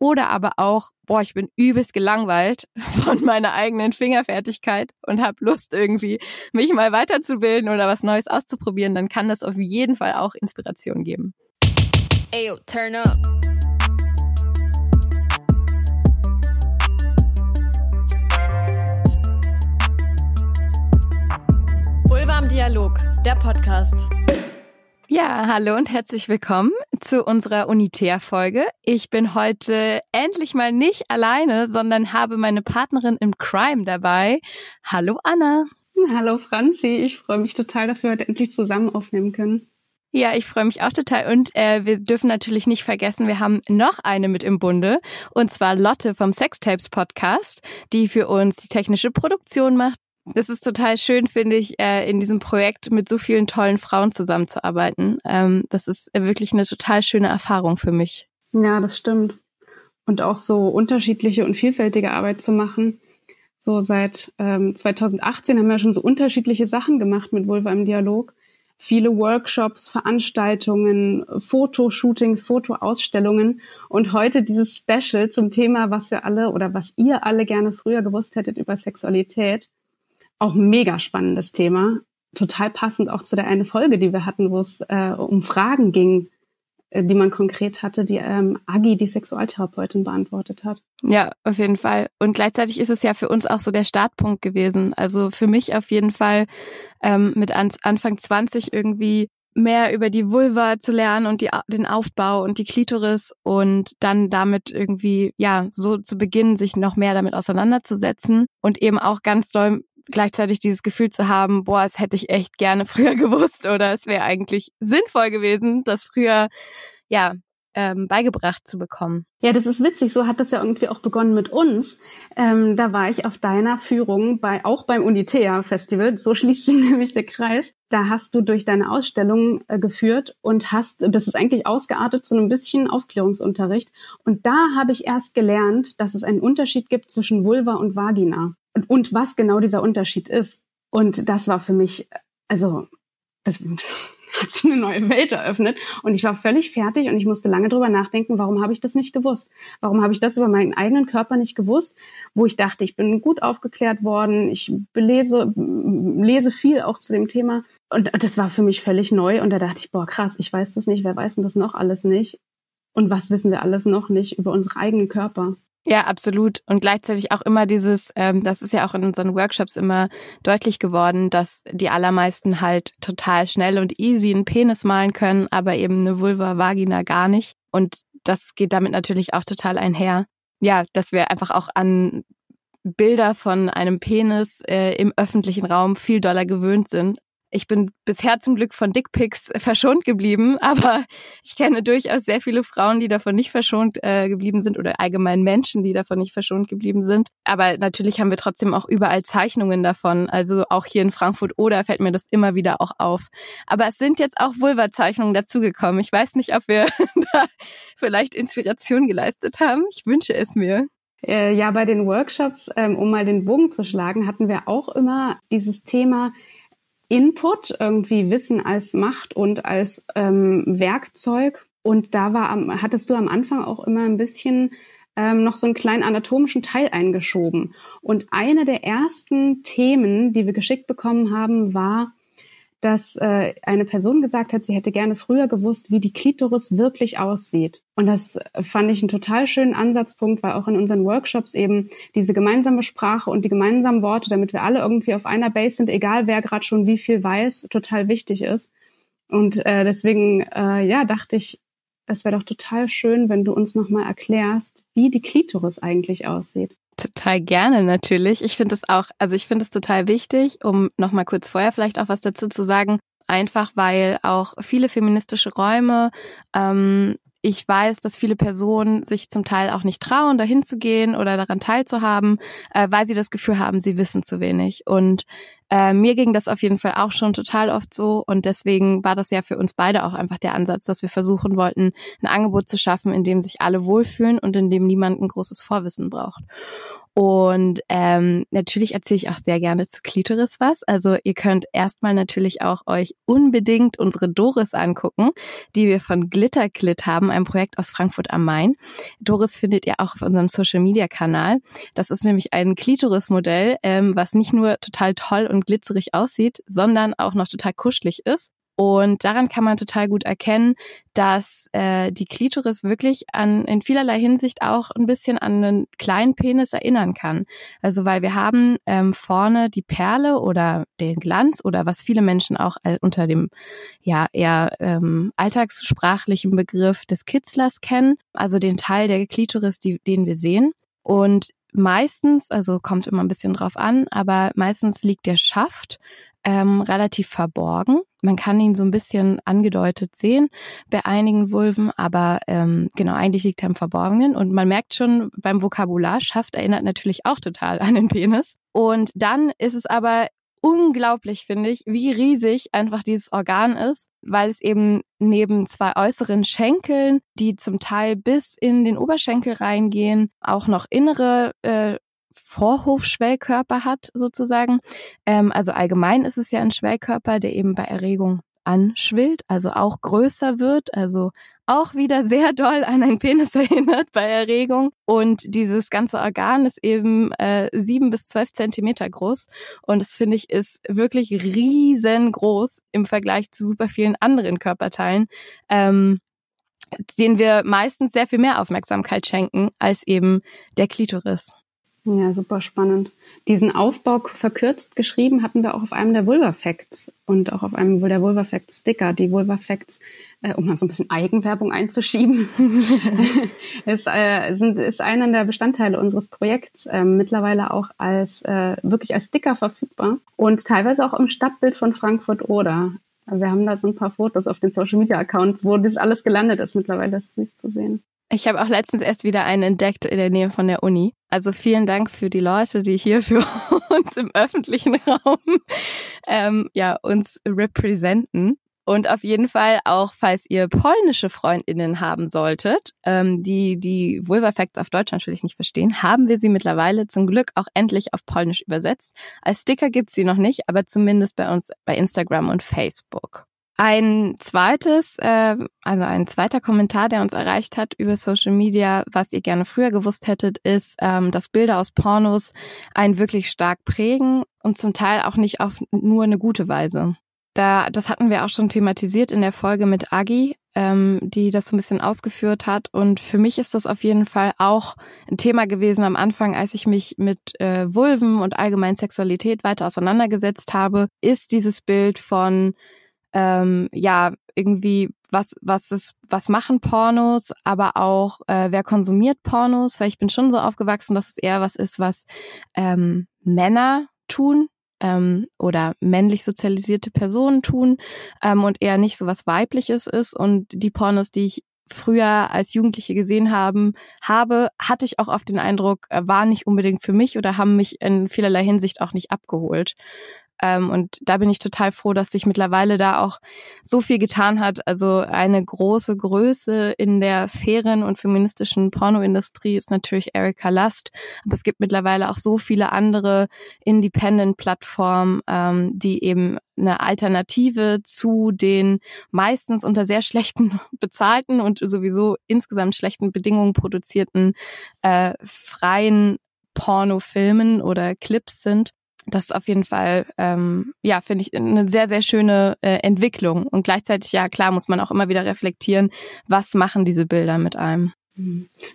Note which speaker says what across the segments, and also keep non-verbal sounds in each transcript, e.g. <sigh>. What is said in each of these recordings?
Speaker 1: oder aber auch, boah, ich bin übelst gelangweilt <laughs> von meiner eigenen Fingerfertigkeit und habe Lust irgendwie, mich mal weiterzubilden oder was Neues auszuprobieren, dann kann das auf jeden Fall auch Inspiration geben. Ayo, turn up.
Speaker 2: Vulva im Dialog, der Podcast.
Speaker 1: Ja, hallo und herzlich willkommen zu unserer Unitär-Folge. Ich bin heute endlich mal nicht alleine, sondern habe meine Partnerin im Crime dabei. Hallo Anna.
Speaker 3: Hallo Franzi, ich freue mich total, dass wir heute endlich zusammen aufnehmen können.
Speaker 1: Ja, ich freue mich auch total. Und äh, wir dürfen natürlich nicht vergessen, wir haben noch eine mit im Bunde. Und zwar Lotte vom Sextapes Podcast, die für uns die technische Produktion macht, es ist total schön, finde ich, äh, in diesem Projekt mit so vielen tollen Frauen zusammenzuarbeiten. Ähm, das ist wirklich eine total schöne Erfahrung für mich.
Speaker 3: Ja, das stimmt. Und auch so unterschiedliche und vielfältige Arbeit zu machen. So seit ähm, 2018 haben wir schon so unterschiedliche Sachen gemacht mit Vulva im Dialog. Viele Workshops, Veranstaltungen, Fotoshootings, Fotoausstellungen und heute dieses Special zum Thema, was wir alle oder was ihr alle gerne früher gewusst hättet über Sexualität auch mega spannendes Thema. Total passend auch zu der eine Folge, die wir hatten, wo es äh, um Fragen ging, äh, die man konkret hatte, die ähm, Agi, die Sexualtherapeutin, beantwortet hat.
Speaker 1: Ja, auf jeden Fall. Und gleichzeitig ist es ja für uns auch so der Startpunkt gewesen. Also für mich auf jeden Fall ähm, mit an, Anfang 20 irgendwie mehr über die Vulva zu lernen und die, den Aufbau und die Klitoris und dann damit irgendwie, ja, so zu beginnen, sich noch mehr damit auseinanderzusetzen und eben auch ganz doll gleichzeitig dieses Gefühl zu haben, boah, es hätte ich echt gerne <laughs> früher gewusst oder es wäre eigentlich sinnvoll gewesen, das früher, ja, ähm, beigebracht zu bekommen.
Speaker 3: Ja, das ist witzig. So hat das ja irgendwie auch begonnen mit uns. Ähm, da war ich auf deiner Führung bei auch beim Unitea Festival. So schließt sich <laughs> nämlich der Kreis. Da hast du durch deine Ausstellung äh, geführt und hast, das ist eigentlich ausgeartet zu einem bisschen Aufklärungsunterricht. Und da habe ich erst gelernt, dass es einen Unterschied gibt zwischen Vulva und Vagina und, was genau dieser Unterschied ist. Und das war für mich, also, das <laughs> hat sich eine neue Welt eröffnet. Und ich war völlig fertig und ich musste lange drüber nachdenken, warum habe ich das nicht gewusst? Warum habe ich das über meinen eigenen Körper nicht gewusst? Wo ich dachte, ich bin gut aufgeklärt worden, ich belese, lese viel auch zu dem Thema. Und das war für mich völlig neu. Und da dachte ich, boah, krass, ich weiß das nicht, wer weiß denn das noch alles nicht? Und was wissen wir alles noch nicht über unsere eigenen Körper?
Speaker 1: Ja, absolut. Und gleichzeitig auch immer dieses, ähm, das ist ja auch in unseren Workshops immer deutlich geworden, dass die allermeisten halt total schnell und easy einen Penis malen können, aber eben eine Vulva, Vagina gar nicht. Und das geht damit natürlich auch total einher. Ja, dass wir einfach auch an Bilder von einem Penis äh, im öffentlichen Raum viel doller gewöhnt sind ich bin bisher zum Glück von Dickpics verschont geblieben, <laughs> aber ich kenne durchaus sehr viele Frauen, die davon nicht verschont äh, geblieben sind oder allgemein Menschen, die davon nicht verschont geblieben sind. Aber natürlich haben wir trotzdem auch überall Zeichnungen davon. Also auch hier in Frankfurt oder fällt mir das immer wieder auch auf. Aber es sind jetzt auch Vulva-Zeichnungen dazugekommen. Ich weiß nicht, ob wir <laughs> da vielleicht Inspiration geleistet haben. Ich wünsche es mir.
Speaker 3: Äh, ja, bei den Workshops, ähm, um mal den Bogen zu schlagen, hatten wir auch immer dieses Thema, Input, irgendwie Wissen als Macht und als ähm, Werkzeug. Und da war, am, hattest du am Anfang auch immer ein bisschen ähm, noch so einen kleinen anatomischen Teil eingeschoben. Und eine der ersten Themen, die wir geschickt bekommen haben, war dass äh, eine Person gesagt hat, sie hätte gerne früher gewusst, wie die Klitoris wirklich aussieht. Und das fand ich einen total schönen Ansatzpunkt, weil auch in unseren Workshops eben diese gemeinsame Sprache und die gemeinsamen Worte, damit wir alle irgendwie auf einer Base sind, egal wer gerade schon wie viel weiß, total wichtig ist. Und äh, deswegen, äh, ja, dachte ich, es wäre doch total schön, wenn du uns nochmal erklärst, wie die Klitoris eigentlich aussieht.
Speaker 1: Total gerne natürlich. Ich finde es auch, also ich finde es total wichtig, um nochmal kurz vorher vielleicht auch was dazu zu sagen, einfach weil auch viele feministische Räume ähm, ich weiß, dass viele Personen sich zum Teil auch nicht trauen, dahin zu gehen oder daran teilzuhaben, äh, weil sie das Gefühl haben, sie wissen zu wenig. Und äh, mir ging das auf jeden Fall auch schon total oft so. Und deswegen war das ja für uns beide auch einfach der Ansatz, dass wir versuchen wollten, ein Angebot zu schaffen, in dem sich alle wohlfühlen und in dem niemand ein großes Vorwissen braucht. Und ähm, natürlich erzähle ich auch sehr gerne zu Klitoris was. Also ihr könnt erstmal natürlich auch euch unbedingt unsere Doris angucken, die wir von Glitterklit haben, ein Projekt aus Frankfurt am Main. Doris findet ihr auch auf unserem Social Media Kanal. Das ist nämlich ein Klitoris-Modell, ähm, was nicht nur total toll und glitzerig aussieht, sondern auch noch total kuschelig ist. Und daran kann man total gut erkennen, dass äh, die Klitoris wirklich an in vielerlei Hinsicht auch ein bisschen an einen kleinen Penis erinnern kann. Also weil wir haben ähm, vorne die Perle oder den Glanz oder was viele Menschen auch äh, unter dem ja eher ähm, alltagssprachlichen Begriff des Kitzlers kennen, also den Teil der Klitoris, die, den wir sehen. Und meistens, also kommt immer ein bisschen drauf an, aber meistens liegt der Schaft ähm, relativ verborgen. Man kann ihn so ein bisschen angedeutet sehen bei einigen Vulven, aber ähm, genau, eigentlich liegt er im Verborgenen. Und man merkt schon beim Vokabular, Schaft erinnert natürlich auch total an den Penis. Und dann ist es aber unglaublich, finde ich, wie riesig einfach dieses Organ ist, weil es eben neben zwei äußeren Schenkeln, die zum Teil bis in den Oberschenkel reingehen, auch noch innere äh, Vorhofschwellkörper hat, sozusagen. Ähm, also allgemein ist es ja ein Schwellkörper, der eben bei Erregung anschwillt, also auch größer wird, also auch wieder <laughs> sehr doll an einen Penis erinnert bei Erregung. Und dieses ganze Organ ist eben äh, sieben bis zwölf Zentimeter groß. Und das finde ich ist wirklich riesengroß im Vergleich zu super vielen anderen Körperteilen. Ähm, denen wir meistens sehr viel mehr Aufmerksamkeit schenken als eben der Klitoris.
Speaker 3: Ja, super spannend. Diesen Aufbau verkürzt geschrieben hatten wir auch auf einem der Vulva Facts und auch auf einem der Vulva Facts Sticker. Die Vulva Facts, äh, um mal so ein bisschen Eigenwerbung einzuschieben, <laughs> ist, äh, sind, ist einer der Bestandteile unseres Projekts äh, mittlerweile auch als äh, wirklich als Sticker verfügbar und teilweise auch im Stadtbild von Frankfurt oder. Wir haben da so ein paar Fotos auf den Social Media Accounts, wo das alles gelandet ist mittlerweile. Ist süß zu sehen.
Speaker 1: Ich habe auch letztens erst wieder einen entdeckt in der Nähe von der Uni. Also vielen Dank für die Leute, die hier <laughs> für uns im öffentlichen Raum ähm, ja uns repräsentieren. Und auf jeden Fall auch, falls ihr polnische Freundinnen haben solltet, ähm, die die Vulva Facts auf Deutsch natürlich nicht verstehen, haben wir sie mittlerweile zum Glück auch endlich auf Polnisch übersetzt. Als Sticker gibt's sie noch nicht, aber zumindest bei uns bei Instagram und Facebook. Ein zweites, äh, also ein zweiter Kommentar, der uns erreicht hat über Social Media, was ihr gerne früher gewusst hättet, ist, ähm, dass Bilder aus Pornos einen wirklich stark prägen und zum Teil auch nicht auf nur eine gute Weise. Da, das hatten wir auch schon thematisiert in der Folge mit Agi, ähm, die das so ein bisschen ausgeführt hat. Und für mich ist das auf jeden Fall auch ein Thema gewesen am Anfang, als ich mich mit äh, Vulven und allgemein Sexualität weiter auseinandergesetzt habe, ist dieses Bild von ähm, ja, irgendwie, was, was ist, was machen Pornos, aber auch, äh, wer konsumiert Pornos, weil ich bin schon so aufgewachsen, dass es eher was ist, was ähm, Männer tun, ähm, oder männlich sozialisierte Personen tun ähm, und eher nicht so was Weibliches ist. Und die Pornos, die ich früher als Jugendliche gesehen haben, habe, hatte ich auch oft den Eindruck, äh, waren nicht unbedingt für mich oder haben mich in vielerlei Hinsicht auch nicht abgeholt. Ähm, und da bin ich total froh, dass sich mittlerweile da auch so viel getan hat. Also eine große Größe in der fairen und feministischen Pornoindustrie ist natürlich Erika Lust. Aber es gibt mittlerweile auch so viele andere Independent-Plattformen, ähm, die eben eine Alternative zu den meistens unter sehr schlechten <laughs> bezahlten und sowieso insgesamt schlechten Bedingungen produzierten äh, freien Pornofilmen oder Clips sind das ist auf jeden Fall, ähm, ja, finde ich eine sehr, sehr schöne äh, Entwicklung. Und gleichzeitig, ja, klar, muss man auch immer wieder reflektieren, was machen diese Bilder mit einem.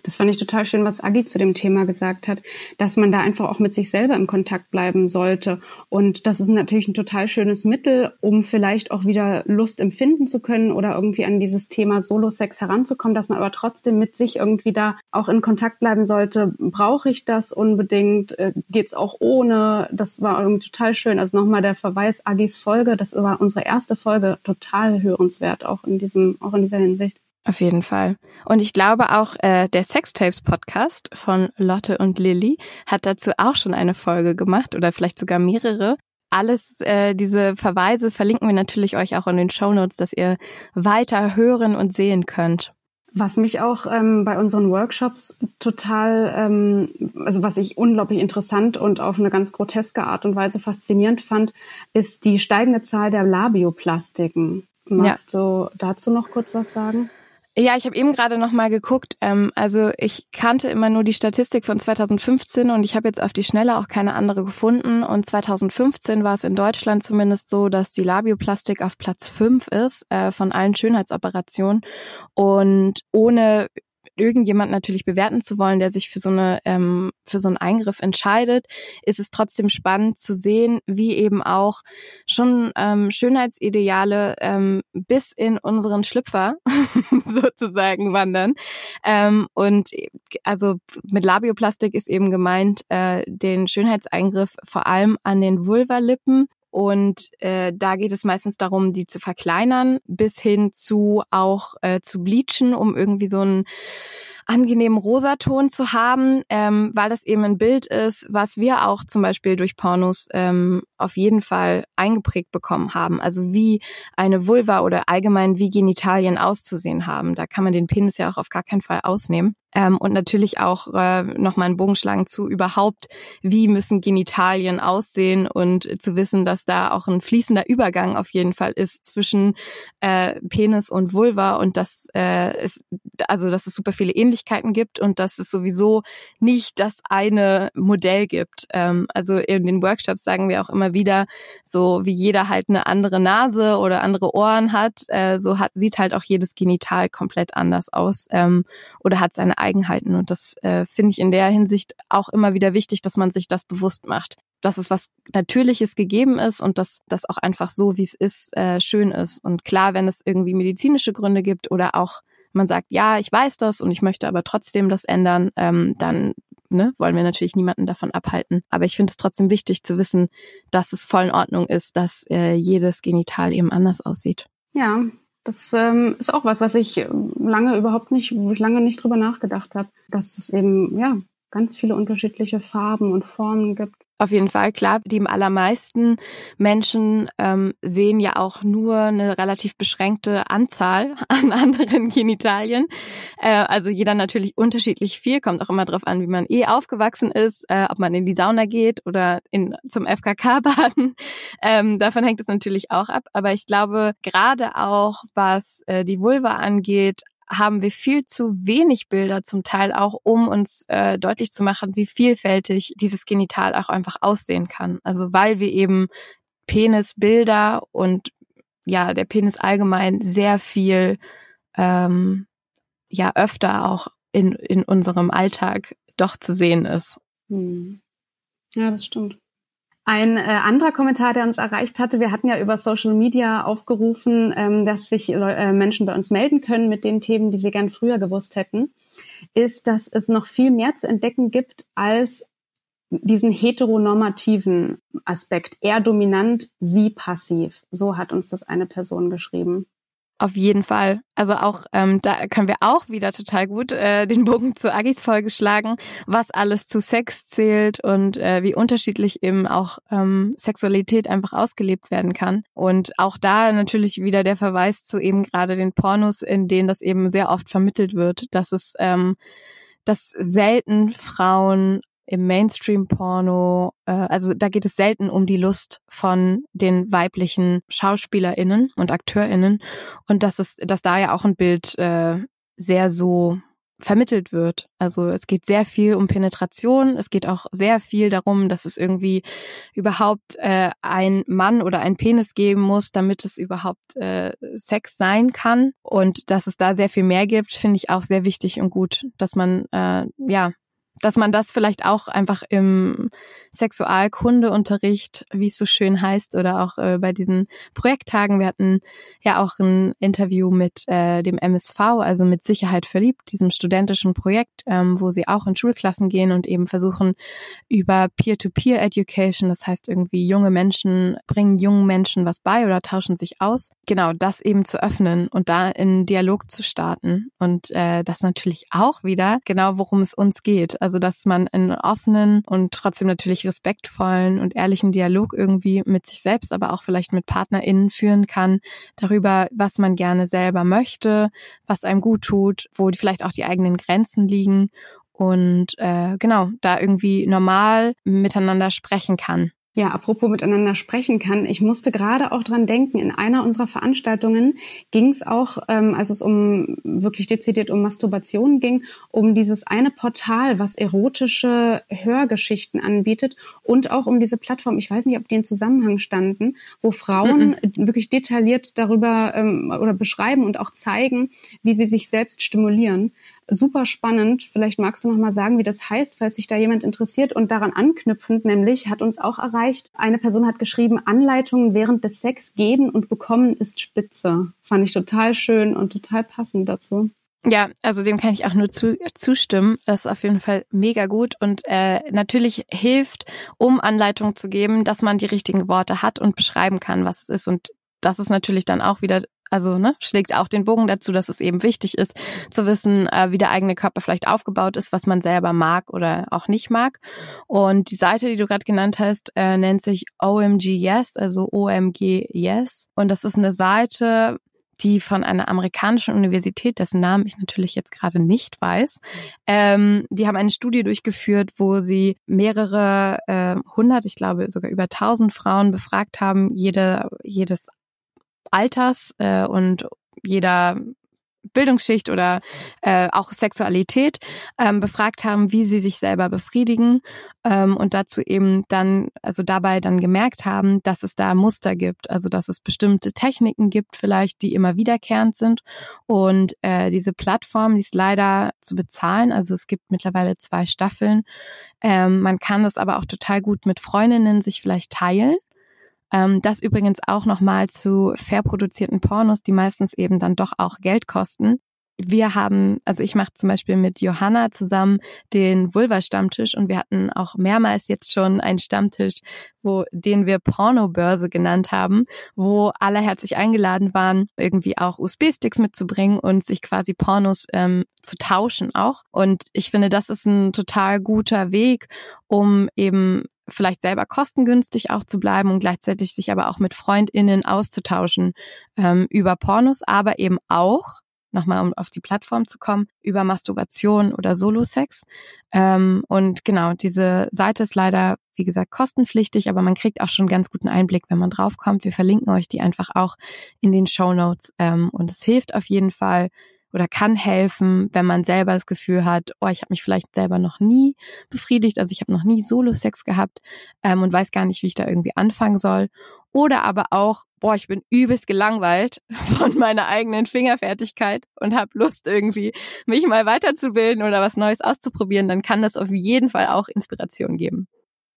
Speaker 3: Das fand ich total schön, was Agi zu dem Thema gesagt hat, dass man da einfach auch mit sich selber im Kontakt bleiben sollte. Und das ist natürlich ein total schönes Mittel, um vielleicht auch wieder Lust empfinden zu können oder irgendwie an dieses Thema Solo-Sex heranzukommen, dass man aber trotzdem mit sich irgendwie da auch in Kontakt bleiben sollte. Brauche ich das unbedingt? Äh, geht's auch ohne? Das war irgendwie total schön. Also nochmal der Verweis Agis Folge, das war unsere erste Folge, total hörenswert, auch in diesem, auch in dieser Hinsicht.
Speaker 1: Auf jeden Fall. Und ich glaube auch, äh, der Sextapes Podcast von Lotte und Lilly hat dazu auch schon eine Folge gemacht oder vielleicht sogar mehrere. Alles, äh, diese Verweise verlinken wir natürlich euch auch in den Show Notes, dass ihr weiter hören und sehen könnt.
Speaker 3: Was mich auch ähm, bei unseren Workshops total, ähm, also was ich unglaublich interessant und auf eine ganz groteske Art und Weise faszinierend fand, ist die steigende Zahl der Labioplastiken. Magst ja. du dazu noch kurz was sagen?
Speaker 1: Ja, ich habe eben gerade noch mal geguckt. Ähm, also ich kannte immer nur die Statistik von 2015 und ich habe jetzt auf die Schnelle auch keine andere gefunden. Und 2015 war es in Deutschland zumindest so, dass die Labioplastik auf Platz fünf ist äh, von allen Schönheitsoperationen. Und ohne irgendjemand natürlich bewerten zu wollen, der sich für so eine ähm, für so einen Eingriff entscheidet, ist es trotzdem spannend zu sehen, wie eben auch schon ähm, Schönheitsideale ähm, bis in unseren Schlüpfer <laughs> sozusagen wandern. Ähm, und also mit Labioplastik ist eben gemeint äh, den Schönheitseingriff vor allem an den Vulvalippen und äh, da geht es meistens darum, die zu verkleinern, bis hin zu auch äh, zu bleachen, um irgendwie so einen angenehmen Rosaton zu haben, ähm, weil das eben ein Bild ist, was wir auch zum Beispiel durch Pornos ähm, auf jeden Fall eingeprägt bekommen haben. Also wie eine Vulva oder allgemein wie Genitalien auszusehen haben. Da kann man den Penis ja auch auf gar keinen Fall ausnehmen. Ähm, und natürlich auch äh, nochmal einen Bogen schlagen zu überhaupt, wie müssen Genitalien aussehen und zu wissen, dass da auch ein fließender Übergang auf jeden Fall ist zwischen äh, Penis und Vulva und dass äh, es also dass es super viele Ähnlichkeiten gibt und dass es sowieso nicht das eine Modell gibt. Ähm, also in den Workshops sagen wir auch immer wieder, so wie jeder halt eine andere Nase oder andere Ohren hat, äh, so hat sieht halt auch jedes Genital komplett anders aus ähm, oder hat seine Eigenheiten. Und das äh, finde ich in der Hinsicht auch immer wieder wichtig, dass man sich das bewusst macht. Dass es was Natürliches gegeben ist und dass das auch einfach so, wie es ist, äh, schön ist. Und klar, wenn es irgendwie medizinische Gründe gibt oder auch man sagt, ja, ich weiß das und ich möchte aber trotzdem das ändern, ähm, dann ne, wollen wir natürlich niemanden davon abhalten. Aber ich finde es trotzdem wichtig zu wissen, dass es voll in Ordnung ist, dass äh, jedes Genital eben anders aussieht.
Speaker 3: Ja, das ähm, ist auch was, was ich ähm, lange überhaupt nicht, wo ich lange nicht drüber nachgedacht habe, dass es eben ja ganz viele unterschiedliche Farben und Formen gibt.
Speaker 1: Auf jeden Fall, klar. Die allermeisten Menschen ähm, sehen ja auch nur eine relativ beschränkte Anzahl <laughs> an anderen Genitalien. Äh, also jeder natürlich unterschiedlich viel, kommt auch immer darauf an, wie man eh aufgewachsen ist, äh, ob man in die Sauna geht oder in, zum FKK <laughs> baden. Ähm, davon hängt es natürlich auch ab. Aber ich glaube, gerade auch was äh, die Vulva angeht, haben wir viel zu wenig Bilder zum Teil auch, um uns äh, deutlich zu machen, wie vielfältig dieses Genital auch einfach aussehen kann. Also weil wir eben Penisbilder und ja, der Penis allgemein sehr viel ähm, ja öfter auch in, in unserem Alltag doch zu sehen ist. Hm.
Speaker 3: Ja, das stimmt. Ein äh, anderer Kommentar, der uns erreicht hatte, wir hatten ja über Social Media aufgerufen, ähm, dass sich äh, Menschen bei uns melden können mit den Themen, die sie gern früher gewusst hätten, ist, dass es noch viel mehr zu entdecken gibt als diesen heteronormativen Aspekt. Er dominant, sie passiv. So hat uns das eine Person geschrieben.
Speaker 1: Auf jeden Fall. Also auch ähm, da können wir auch wieder total gut äh, den Bogen zu Agis Folge schlagen, was alles zu Sex zählt und äh, wie unterschiedlich eben auch ähm, Sexualität einfach ausgelebt werden kann. Und auch da natürlich wieder der Verweis zu eben gerade den Pornos, in denen das eben sehr oft vermittelt wird, dass es ähm, dass selten Frauen im Mainstream-Porno, äh, also da geht es selten um die Lust von den weiblichen SchauspielerInnen und AkteurInnen und dass es, dass da ja auch ein Bild äh, sehr so vermittelt wird. Also es geht sehr viel um Penetration, es geht auch sehr viel darum, dass es irgendwie überhaupt äh, ein Mann oder ein Penis geben muss, damit es überhaupt äh, Sex sein kann. Und dass es da sehr viel mehr gibt, finde ich auch sehr wichtig und gut, dass man äh, ja dass man das vielleicht auch einfach im Sexualkundeunterricht, wie es so schön heißt, oder auch äh, bei diesen Projekttagen. Wir hatten ja auch ein Interview mit äh, dem MSV, also mit Sicherheit verliebt, diesem studentischen Projekt, ähm, wo sie auch in Schulklassen gehen und eben versuchen über Peer-to-Peer-Education, das heißt irgendwie junge Menschen bringen jungen Menschen was bei oder tauschen sich aus. Genau, das eben zu öffnen und da in Dialog zu starten und äh, das natürlich auch wieder genau, worum es uns geht Also dass man einen offenen und trotzdem natürlich respektvollen und ehrlichen Dialog irgendwie mit sich selbst, aber auch vielleicht mit PartnerInnen führen kann, darüber, was man gerne selber möchte, was einem gut tut, wo vielleicht auch die eigenen Grenzen liegen und äh, genau, da irgendwie normal miteinander sprechen kann.
Speaker 3: Ja, apropos miteinander sprechen kann. Ich musste gerade auch dran denken, in einer unserer Veranstaltungen ging es auch, ähm, als es um wirklich dezidiert um Masturbation ging, um dieses eine Portal, was erotische Hörgeschichten anbietet und auch um diese Plattform, ich weiß nicht, ob die in Zusammenhang standen, wo Frauen mhm. wirklich detailliert darüber ähm, oder beschreiben und auch zeigen, wie sie sich selbst stimulieren super spannend. Vielleicht magst du noch mal sagen, wie das heißt, falls sich da jemand interessiert. Und daran anknüpfend, nämlich hat uns auch erreicht, eine Person hat geschrieben, Anleitungen während des Sex geben und bekommen ist spitze. Fand ich total schön und total passend dazu.
Speaker 1: Ja, also dem kann ich auch nur zu, zustimmen. Das ist auf jeden Fall mega gut und äh, natürlich hilft, um Anleitungen zu geben, dass man die richtigen Worte hat und beschreiben kann, was es ist. Und das ist natürlich dann auch wieder also ne, schlägt auch den Bogen dazu, dass es eben wichtig ist, zu wissen, äh, wie der eigene Körper vielleicht aufgebaut ist, was man selber mag oder auch nicht mag. Und die Seite, die du gerade genannt hast, äh, nennt sich OMG Yes, also OMG Yes. Und das ist eine Seite, die von einer amerikanischen Universität, dessen Namen ich natürlich jetzt gerade nicht weiß, ähm, die haben eine Studie durchgeführt, wo sie mehrere äh, hundert, ich glaube sogar über tausend Frauen befragt haben, jede, jedes Alters äh, und jeder Bildungsschicht oder äh, auch Sexualität ähm, befragt haben, wie sie sich selber befriedigen ähm, und dazu eben dann, also dabei dann gemerkt haben, dass es da Muster gibt, also dass es bestimmte Techniken gibt vielleicht, die immer wiederkehrend sind. Und äh, diese Plattform, die ist leider zu bezahlen, also es gibt mittlerweile zwei Staffeln. Ähm, man kann das aber auch total gut mit Freundinnen sich vielleicht teilen ähm, das übrigens auch nochmal zu fair produzierten Pornos, die meistens eben dann doch auch Geld kosten. Wir haben, also ich mache zum Beispiel mit Johanna zusammen den Vulva-Stammtisch und wir hatten auch mehrmals jetzt schon einen Stammtisch, wo den wir Pornobörse genannt haben, wo alle herzlich eingeladen waren, irgendwie auch USB-Sticks mitzubringen und sich quasi Pornos ähm, zu tauschen auch. Und ich finde, das ist ein total guter Weg, um eben vielleicht selber kostengünstig auch zu bleiben und gleichzeitig sich aber auch mit FreundInnen auszutauschen ähm, über Pornos, aber eben auch, nochmal um auf die Plattform zu kommen, über Masturbation oder Solo-Sex. Ähm, und genau, diese Seite ist leider, wie gesagt, kostenpflichtig, aber man kriegt auch schon ganz guten Einblick, wenn man draufkommt. Wir verlinken euch die einfach auch in den Show Notes. Ähm, und es hilft auf jeden Fall, oder kann helfen, wenn man selber das Gefühl hat, oh, ich habe mich vielleicht selber noch nie befriedigt, also ich habe noch nie Solo-Sex gehabt ähm, und weiß gar nicht, wie ich da irgendwie anfangen soll. Oder aber auch, boah, ich bin übelst gelangweilt <laughs> von meiner eigenen Fingerfertigkeit und habe Lust irgendwie, mich mal weiterzubilden oder was Neues auszuprobieren, dann kann das auf jeden Fall auch Inspiration geben.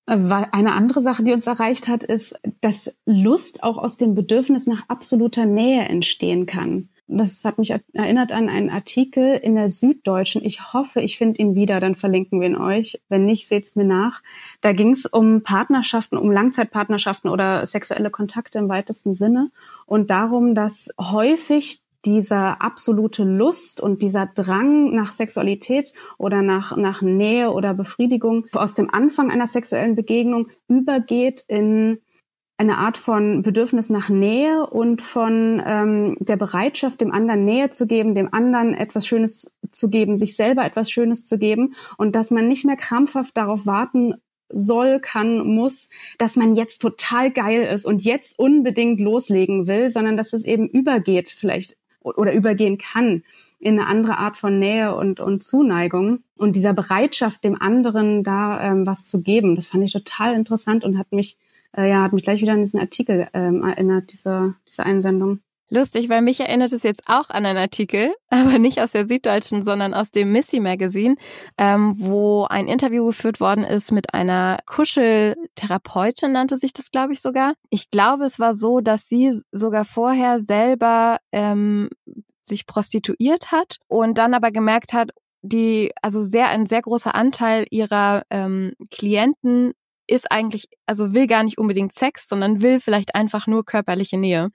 Speaker 3: Äh, eine andere Sache, die uns erreicht hat, ist, dass Lust auch aus dem Bedürfnis nach absoluter Nähe entstehen kann. Das hat mich erinnert an einen Artikel in der Süddeutschen. Ich hoffe, ich finde ihn wieder, dann verlinken wir ihn euch. Wenn nicht, seht's mir nach. Da ging es um Partnerschaften, um Langzeitpartnerschaften oder sexuelle Kontakte im weitesten Sinne und darum, dass häufig dieser absolute Lust und dieser Drang nach Sexualität oder nach, nach Nähe oder Befriedigung aus dem Anfang einer sexuellen Begegnung übergeht in eine Art von Bedürfnis nach Nähe und von ähm, der Bereitschaft, dem anderen Nähe zu geben, dem anderen etwas Schönes zu geben, sich selber etwas Schönes zu geben und dass man nicht mehr krampfhaft darauf warten soll, kann, muss, dass man jetzt total geil ist und jetzt unbedingt loslegen will, sondern dass es eben übergeht vielleicht oder übergehen kann in eine andere Art von Nähe und, und Zuneigung und dieser Bereitschaft, dem anderen da ähm, was zu geben. Das fand ich total interessant und hat mich äh, ja, hat mich gleich wieder an diesen Artikel ähm, erinnert, diese, diese Einsendung.
Speaker 1: Lustig, weil mich erinnert es jetzt auch an einen Artikel, <laughs> aber nicht aus der Süddeutschen, sondern aus dem Missy Magazine, ähm, wo ein Interview geführt worden ist mit einer Kuscheltherapeutin, nannte sich das, glaube ich, sogar. Ich glaube, es war so, dass sie sogar vorher selber ähm, sich prostituiert hat und dann aber gemerkt hat, die, also sehr, ein sehr großer Anteil ihrer ähm, Klienten ist eigentlich, also will gar nicht unbedingt Sex, sondern will vielleicht einfach nur körperliche Nähe.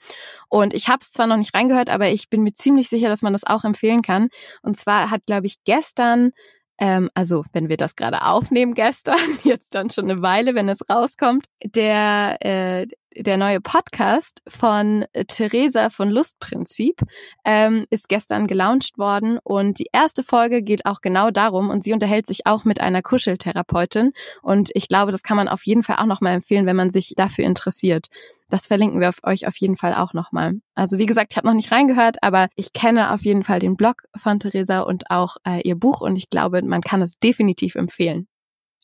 Speaker 1: Und ich habe es zwar noch nicht reingehört, aber ich bin mir ziemlich sicher, dass man das auch empfehlen kann. Und zwar hat, glaube ich, gestern ähm, also wenn wir das gerade aufnehmen gestern, <laughs> jetzt dann schon eine Weile, wenn es rauskommt, der, äh, der neue Podcast von Theresa von Lustprinzip ähm, ist gestern gelauncht worden und die erste Folge geht auch genau darum und sie unterhält sich auch mit einer Kuscheltherapeutin und ich glaube, das kann man auf jeden Fall auch nochmal empfehlen, wenn man sich dafür interessiert. Das verlinken wir auf euch auf jeden Fall auch nochmal. Also wie gesagt, ich habe noch nicht reingehört, aber ich kenne auf jeden Fall den Blog von Theresa und auch äh, ihr Buch und ich glaube, man kann es definitiv empfehlen.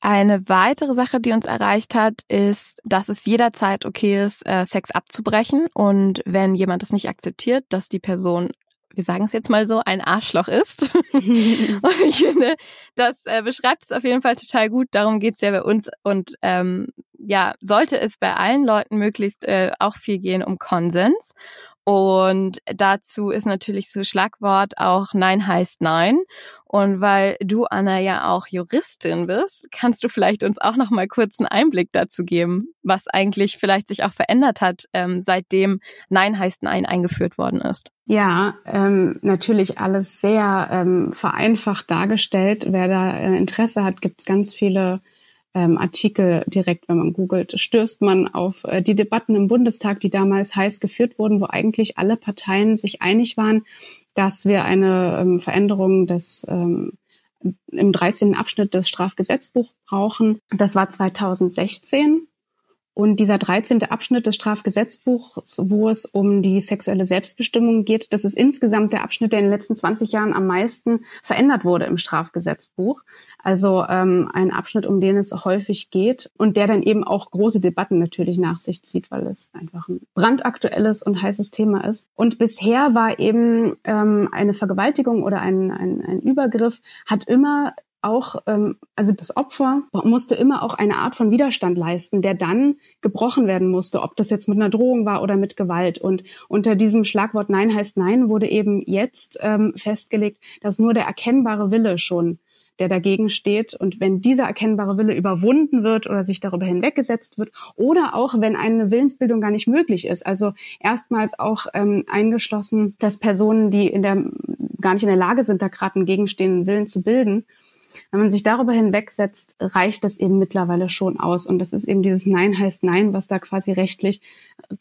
Speaker 1: Eine weitere Sache, die uns erreicht hat, ist, dass es jederzeit okay ist, äh, Sex abzubrechen und wenn jemand das nicht akzeptiert, dass die Person wir sagen es jetzt mal so, ein Arschloch ist. <laughs> und ich finde, das äh, beschreibt es auf jeden Fall total gut. Darum geht's ja bei uns. Und ähm, ja, sollte es bei allen Leuten möglichst äh, auch viel gehen um Konsens. Und dazu ist natürlich so Schlagwort auch Nein heißt Nein. Und weil du, Anna, ja auch Juristin bist, kannst du vielleicht uns auch noch mal kurz einen Einblick dazu geben, was eigentlich vielleicht sich auch verändert hat, ähm, seitdem Nein heißt Nein eingeführt worden ist.
Speaker 3: Ja, ähm, natürlich alles sehr ähm, vereinfacht dargestellt. Wer da äh, Interesse hat, gibt es ganz viele ähm, Artikel direkt, wenn man googelt, stößt man auf äh, die Debatten im Bundestag, die damals heiß geführt wurden, wo eigentlich alle Parteien sich einig waren, dass wir eine ähm, Veränderung des ähm, im 13. Abschnitt des Strafgesetzbuchs brauchen. Das war 2016. Und dieser 13. Abschnitt des Strafgesetzbuchs, wo es um die sexuelle Selbstbestimmung geht, das ist insgesamt der Abschnitt, der in den letzten 20 Jahren am meisten verändert wurde im Strafgesetzbuch. Also ähm, ein Abschnitt, um den es häufig geht und der dann eben auch große Debatten natürlich nach sich zieht, weil es einfach ein brandaktuelles und heißes Thema ist. Und bisher war eben ähm, eine Vergewaltigung oder ein, ein, ein Übergriff hat immer auch, ähm, also das Opfer musste immer auch eine Art von Widerstand leisten, der dann gebrochen werden musste, ob das jetzt mit einer Drohung war oder mit Gewalt. Und unter diesem Schlagwort Nein heißt Nein wurde eben jetzt ähm, festgelegt, dass nur der erkennbare Wille schon der dagegen steht. Und wenn dieser erkennbare Wille überwunden wird oder sich darüber hinweggesetzt wird oder auch wenn eine Willensbildung gar nicht möglich ist, also erstmals auch ähm, eingeschlossen, dass Personen, die in der gar nicht in der Lage sind, da gerade einen gegenstehenden Willen zu bilden, wenn man sich darüber hinwegsetzt, reicht das eben mittlerweile schon aus. Und das ist eben dieses Nein heißt Nein, was da quasi rechtlich äh,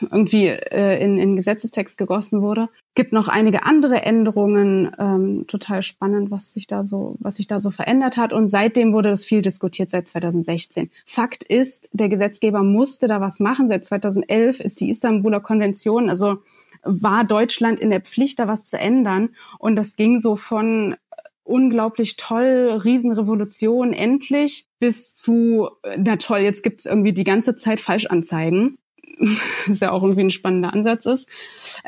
Speaker 3: irgendwie äh, in, in Gesetzestext gegossen wurde. Gibt noch einige andere Änderungen, ähm, total spannend, was sich da so, was sich da so verändert hat. Und seitdem wurde das viel diskutiert seit 2016. Fakt ist, der Gesetzgeber musste da was machen. Seit 2011 ist die Istanbuler Konvention, also war Deutschland in der Pflicht, da was zu ändern. Und das ging so von unglaublich toll, Riesenrevolution, endlich, bis zu, na toll, jetzt gibt's irgendwie die ganze Zeit Falschanzeigen. <laughs> Was ja auch irgendwie ein spannender Ansatz ist.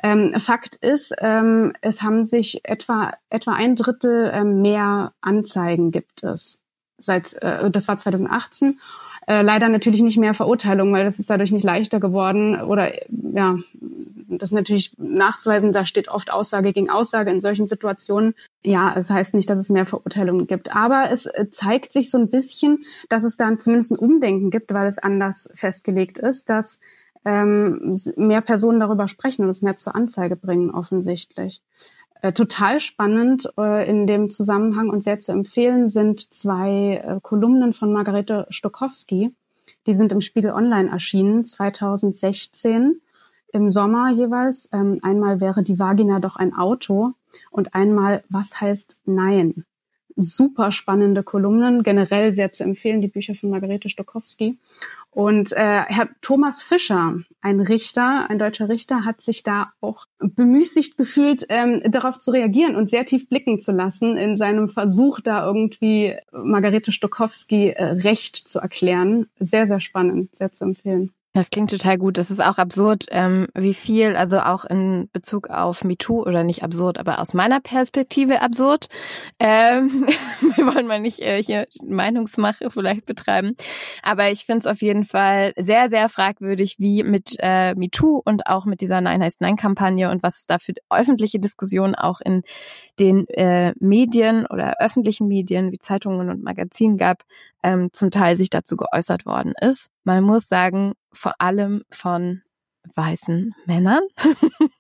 Speaker 3: Ähm, Fakt ist, ähm, es haben sich etwa, etwa ein Drittel ähm, mehr Anzeigen gibt es. Seit, äh, das war 2018 äh, leider natürlich nicht mehr Verurteilung, weil das ist dadurch nicht leichter geworden. Oder ja, das ist natürlich nachzuweisen, da steht oft Aussage gegen Aussage in solchen Situationen. Ja, es heißt nicht, dass es mehr Verurteilungen gibt. Aber es äh, zeigt sich so ein bisschen, dass es dann zumindest ein Umdenken gibt, weil es anders festgelegt ist, dass ähm, mehr Personen darüber sprechen und es mehr zur Anzeige bringen, offensichtlich. Äh, total spannend äh, in dem Zusammenhang und sehr zu empfehlen sind zwei äh, Kolumnen von Margarete Stokowski. Die sind im Spiegel Online erschienen, 2016 im Sommer jeweils. Ähm, einmal wäre die Vagina doch ein Auto und einmal Was heißt Nein? super spannende Kolumnen, generell sehr zu empfehlen, die Bücher von Margarete Stokowski. Und äh, Herr Thomas Fischer, ein Richter, ein deutscher Richter, hat sich da auch bemüßigt gefühlt, ähm, darauf zu reagieren und sehr tief blicken zu lassen in seinem Versuch, da irgendwie Margarete Stokowski äh, recht zu erklären. Sehr, sehr spannend, sehr zu empfehlen.
Speaker 1: Das klingt total gut. Das ist auch absurd, ähm, wie viel, also auch in Bezug auf MeToo oder nicht absurd, aber aus meiner Perspektive absurd. Ähm, <laughs> wir wollen mal nicht äh, hier Meinungsmache vielleicht betreiben, aber ich finde es auf jeden Fall sehr, sehr fragwürdig, wie mit äh, MeToo und auch mit dieser Nein heißt Nein-Kampagne und was es da für öffentliche Diskussionen auch in den äh, Medien oder öffentlichen Medien wie Zeitungen und Magazinen gab, ähm, zum Teil sich dazu geäußert worden ist. Man muss sagen, vor allem von weißen Männern. <laughs>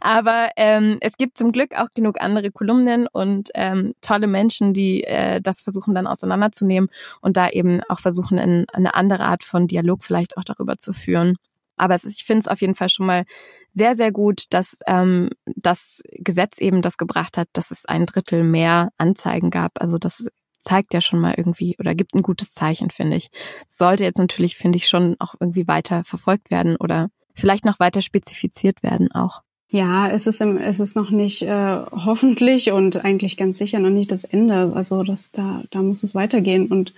Speaker 1: Aber ähm, es gibt zum Glück auch genug andere Kolumnen und ähm, tolle Menschen, die äh, das versuchen dann auseinanderzunehmen und da eben auch versuchen, in, eine andere Art von Dialog vielleicht auch darüber zu führen. Aber ist, ich finde es auf jeden Fall schon mal sehr, sehr gut, dass ähm, das Gesetz eben das gebracht hat, dass es ein Drittel mehr Anzeigen gab. Also das zeigt ja schon mal irgendwie oder gibt ein gutes Zeichen, finde ich. Sollte jetzt natürlich, finde ich, schon auch irgendwie weiter verfolgt werden oder vielleicht noch weiter spezifiziert werden auch.
Speaker 3: Ja, es ist, im, es ist noch nicht äh, hoffentlich und eigentlich ganz sicher noch nicht das Ende. Also das, da, da muss es weitergehen. Und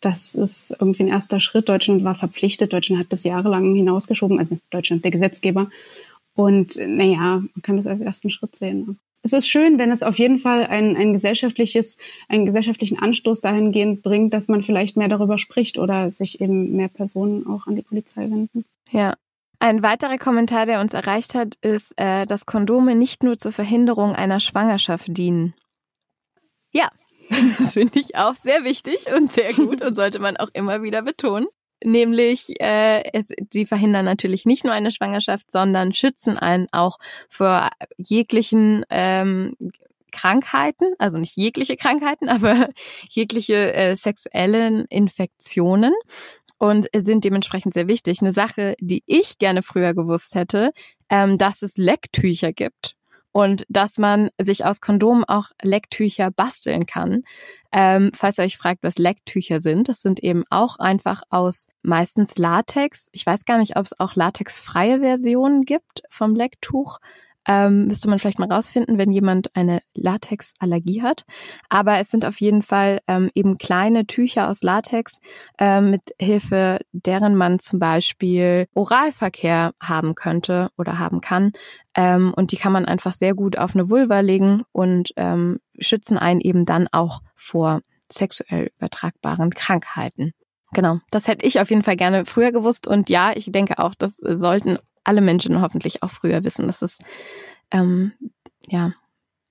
Speaker 3: das ist irgendwie ein erster Schritt. Deutschland war verpflichtet. Deutschland hat das jahrelang hinausgeschoben, also Deutschland, der Gesetzgeber. Und naja, man kann das als ersten Schritt sehen. Es ist schön, wenn es auf jeden Fall ein, ein gesellschaftliches, einen gesellschaftlichen Anstoß dahingehend bringt, dass man vielleicht mehr darüber spricht oder sich eben mehr Personen auch an die Polizei wenden.
Speaker 1: Ja, ein weiterer Kommentar, der uns erreicht hat, ist, äh, dass Kondome nicht nur zur Verhinderung einer Schwangerschaft dienen. Ja, <laughs> das finde ich auch sehr wichtig und sehr gut und sollte man auch immer wieder betonen. Nämlich, äh, es, die verhindern natürlich nicht nur eine Schwangerschaft, sondern schützen einen auch vor jeglichen ähm, Krankheiten, also nicht jegliche Krankheiten, <laughs> aber jegliche äh, sexuellen Infektionen und sind dementsprechend sehr wichtig. Eine Sache, die ich gerne früher gewusst hätte, ähm, dass es Lecktücher gibt und dass man sich aus Kondomen auch Lecktücher basteln kann. Ähm, falls ihr euch fragt, was Lecktücher sind, das sind eben auch einfach aus meistens Latex. Ich weiß gar nicht, ob es auch latexfreie Versionen gibt vom Lecktuch. Ähm, müsste man vielleicht mal rausfinden, wenn jemand eine Latexallergie hat. Aber es sind auf jeden Fall ähm, eben kleine Tücher aus Latex, ähm, mit Hilfe deren man zum Beispiel Oralverkehr haben könnte oder haben kann. Ähm, und die kann man einfach sehr gut auf eine Vulva legen und ähm, schützen einen eben dann auch vor sexuell übertragbaren Krankheiten. Genau, das hätte ich auf jeden Fall gerne früher gewusst. Und ja, ich denke auch, das sollten alle Menschen hoffentlich auch früher wissen, dass es ähm, ja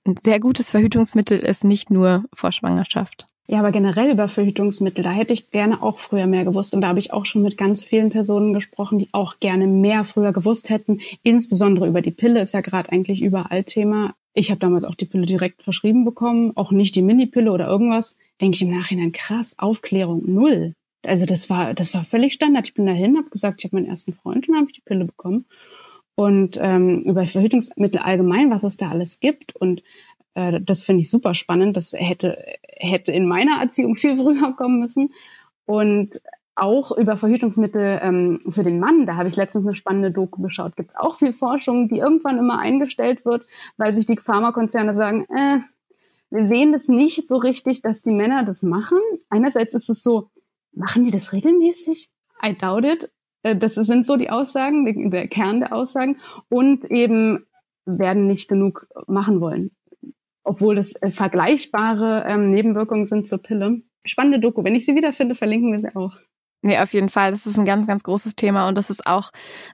Speaker 1: ein sehr gutes Verhütungsmittel ist, nicht nur vor Schwangerschaft.
Speaker 3: Ja, aber generell über Verhütungsmittel, da hätte ich gerne auch früher mehr gewusst. Und da habe ich auch schon mit ganz vielen Personen gesprochen, die auch gerne mehr früher gewusst hätten. Insbesondere über die Pille ist ja gerade eigentlich überall Thema. Ich habe damals auch die Pille direkt verschrieben bekommen, auch nicht die Minipille oder irgendwas. Denke ich im Nachhinein, krass, Aufklärung null. Also das war, das war völlig Standard. Ich bin dahin, habe gesagt, ich habe meinen ersten Freund und habe ich die Pille bekommen. Und ähm, über Verhütungsmittel allgemein, was es da alles gibt. Und äh, das finde ich super spannend. Das hätte, hätte in meiner Erziehung viel früher kommen müssen. Und auch über Verhütungsmittel ähm, für den Mann, da habe ich letztens eine spannende Doku geschaut, gibt es auch viel Forschung, die irgendwann immer eingestellt wird, weil sich die Pharmakonzerne sagen, äh, wir sehen das nicht so richtig, dass die Männer das machen. Einerseits ist es so, Machen die das regelmäßig? I doubt it. Äh, das sind so die Aussagen, der Kern der Aussagen. Und eben werden nicht genug machen wollen. Obwohl das äh, vergleichbare ähm, Nebenwirkungen sind zur Pille. Spannende Doku. Wenn ich sie wiederfinde, verlinken wir sie auch.
Speaker 1: Nee, auf jeden Fall. Das ist ein ganz, ganz großes Thema und das ist auch,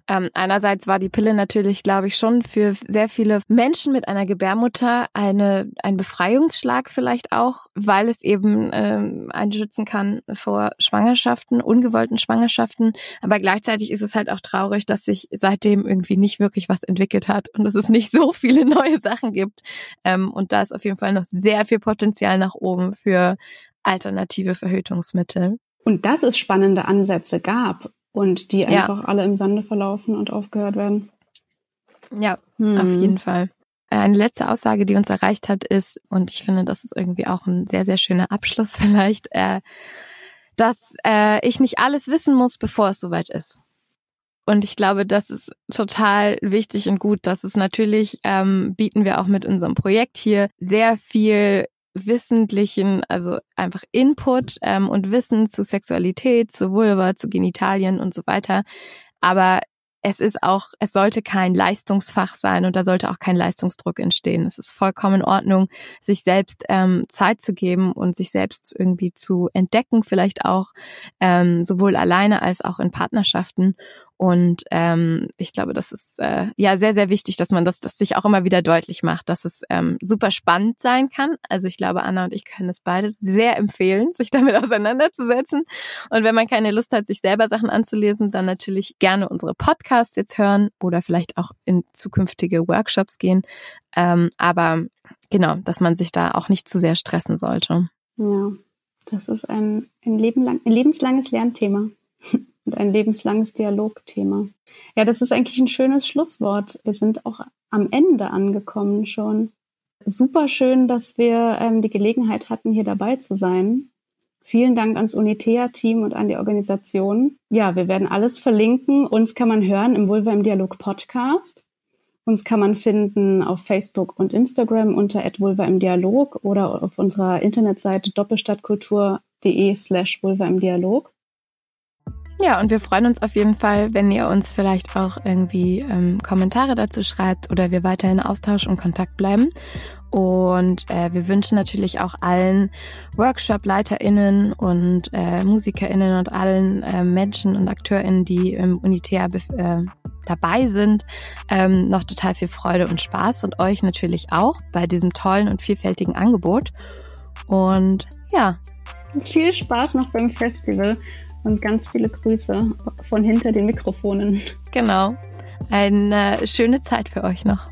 Speaker 1: ähm, einerseits war die Pille natürlich, glaube ich, schon für sehr viele Menschen mit einer Gebärmutter eine, ein Befreiungsschlag vielleicht auch, weil es eben ähm, einen schützen kann vor Schwangerschaften, ungewollten Schwangerschaften. Aber gleichzeitig ist es halt auch traurig, dass sich seitdem irgendwie nicht wirklich was entwickelt hat und dass es nicht so viele neue Sachen gibt. Ähm, und da ist auf jeden Fall noch sehr viel Potenzial nach oben für alternative Verhütungsmittel.
Speaker 3: Und dass es spannende Ansätze gab und die ja. einfach alle im Sande verlaufen und aufgehört werden.
Speaker 1: Ja, hm. auf jeden Fall. Eine letzte Aussage, die uns erreicht hat, ist, und ich finde, das ist irgendwie auch ein sehr, sehr schöner Abschluss <laughs> vielleicht, äh, dass äh, ich nicht alles wissen muss, bevor es soweit ist. Und ich glaube, das ist total wichtig und gut. Das ist natürlich, ähm, bieten wir auch mit unserem Projekt hier sehr viel wissentlichen, also einfach Input ähm, und Wissen zu Sexualität, zu Vulva, zu Genitalien und so weiter. Aber es ist auch, es sollte kein Leistungsfach sein und da sollte auch kein Leistungsdruck entstehen. Es ist vollkommen in Ordnung, sich selbst ähm, Zeit zu geben und sich selbst irgendwie zu entdecken, vielleicht auch ähm, sowohl alleine als auch in Partnerschaften Und ähm, ich glaube, das ist äh, ja sehr, sehr wichtig, dass man das, das sich auch immer wieder deutlich macht, dass es ähm, super spannend sein kann. Also ich glaube, Anna und ich können es beide sehr empfehlen, sich damit <laughs> auseinanderzusetzen. Und wenn man keine Lust hat, sich selber Sachen anzulesen, dann natürlich gerne unsere Podcasts jetzt hören oder vielleicht auch in zukünftige Workshops gehen. Ähm, aber genau, dass man sich da auch nicht zu sehr stressen sollte.
Speaker 3: Ja, das ist ein, ein, Leben lang, ein lebenslanges Lernthema <laughs> und ein lebenslanges Dialogthema. Ja, das ist eigentlich ein schönes Schlusswort. Wir sind auch am Ende angekommen schon. Super schön, dass wir ähm, die Gelegenheit hatten, hier dabei zu sein. Vielen Dank ans Unitea-Team und an die Organisation. Ja, wir werden alles verlinken. Uns kann man hören im Vulva im Dialog Podcast. Uns kann man finden auf Facebook und Instagram unter @vulva im Dialog oder auf unserer Internetseite doppelstadtkultur.de slash vulva im Dialog.
Speaker 1: Ja, und wir freuen uns auf jeden Fall, wenn ihr uns vielleicht auch irgendwie ähm, Kommentare dazu schreibt oder wir weiterhin Austausch und Kontakt bleiben. Und äh, wir wünschen natürlich auch allen Workshop-LeiterInnen und äh, MusikerInnen und allen äh, Menschen und AkteurInnen, die im Unitea äh, dabei sind, ähm, noch total viel Freude und Spaß und euch natürlich auch bei diesem tollen und vielfältigen Angebot. Und ja.
Speaker 3: Viel Spaß noch beim Festival und ganz viele Grüße von hinter den Mikrofonen.
Speaker 1: Genau. Eine schöne Zeit für euch noch.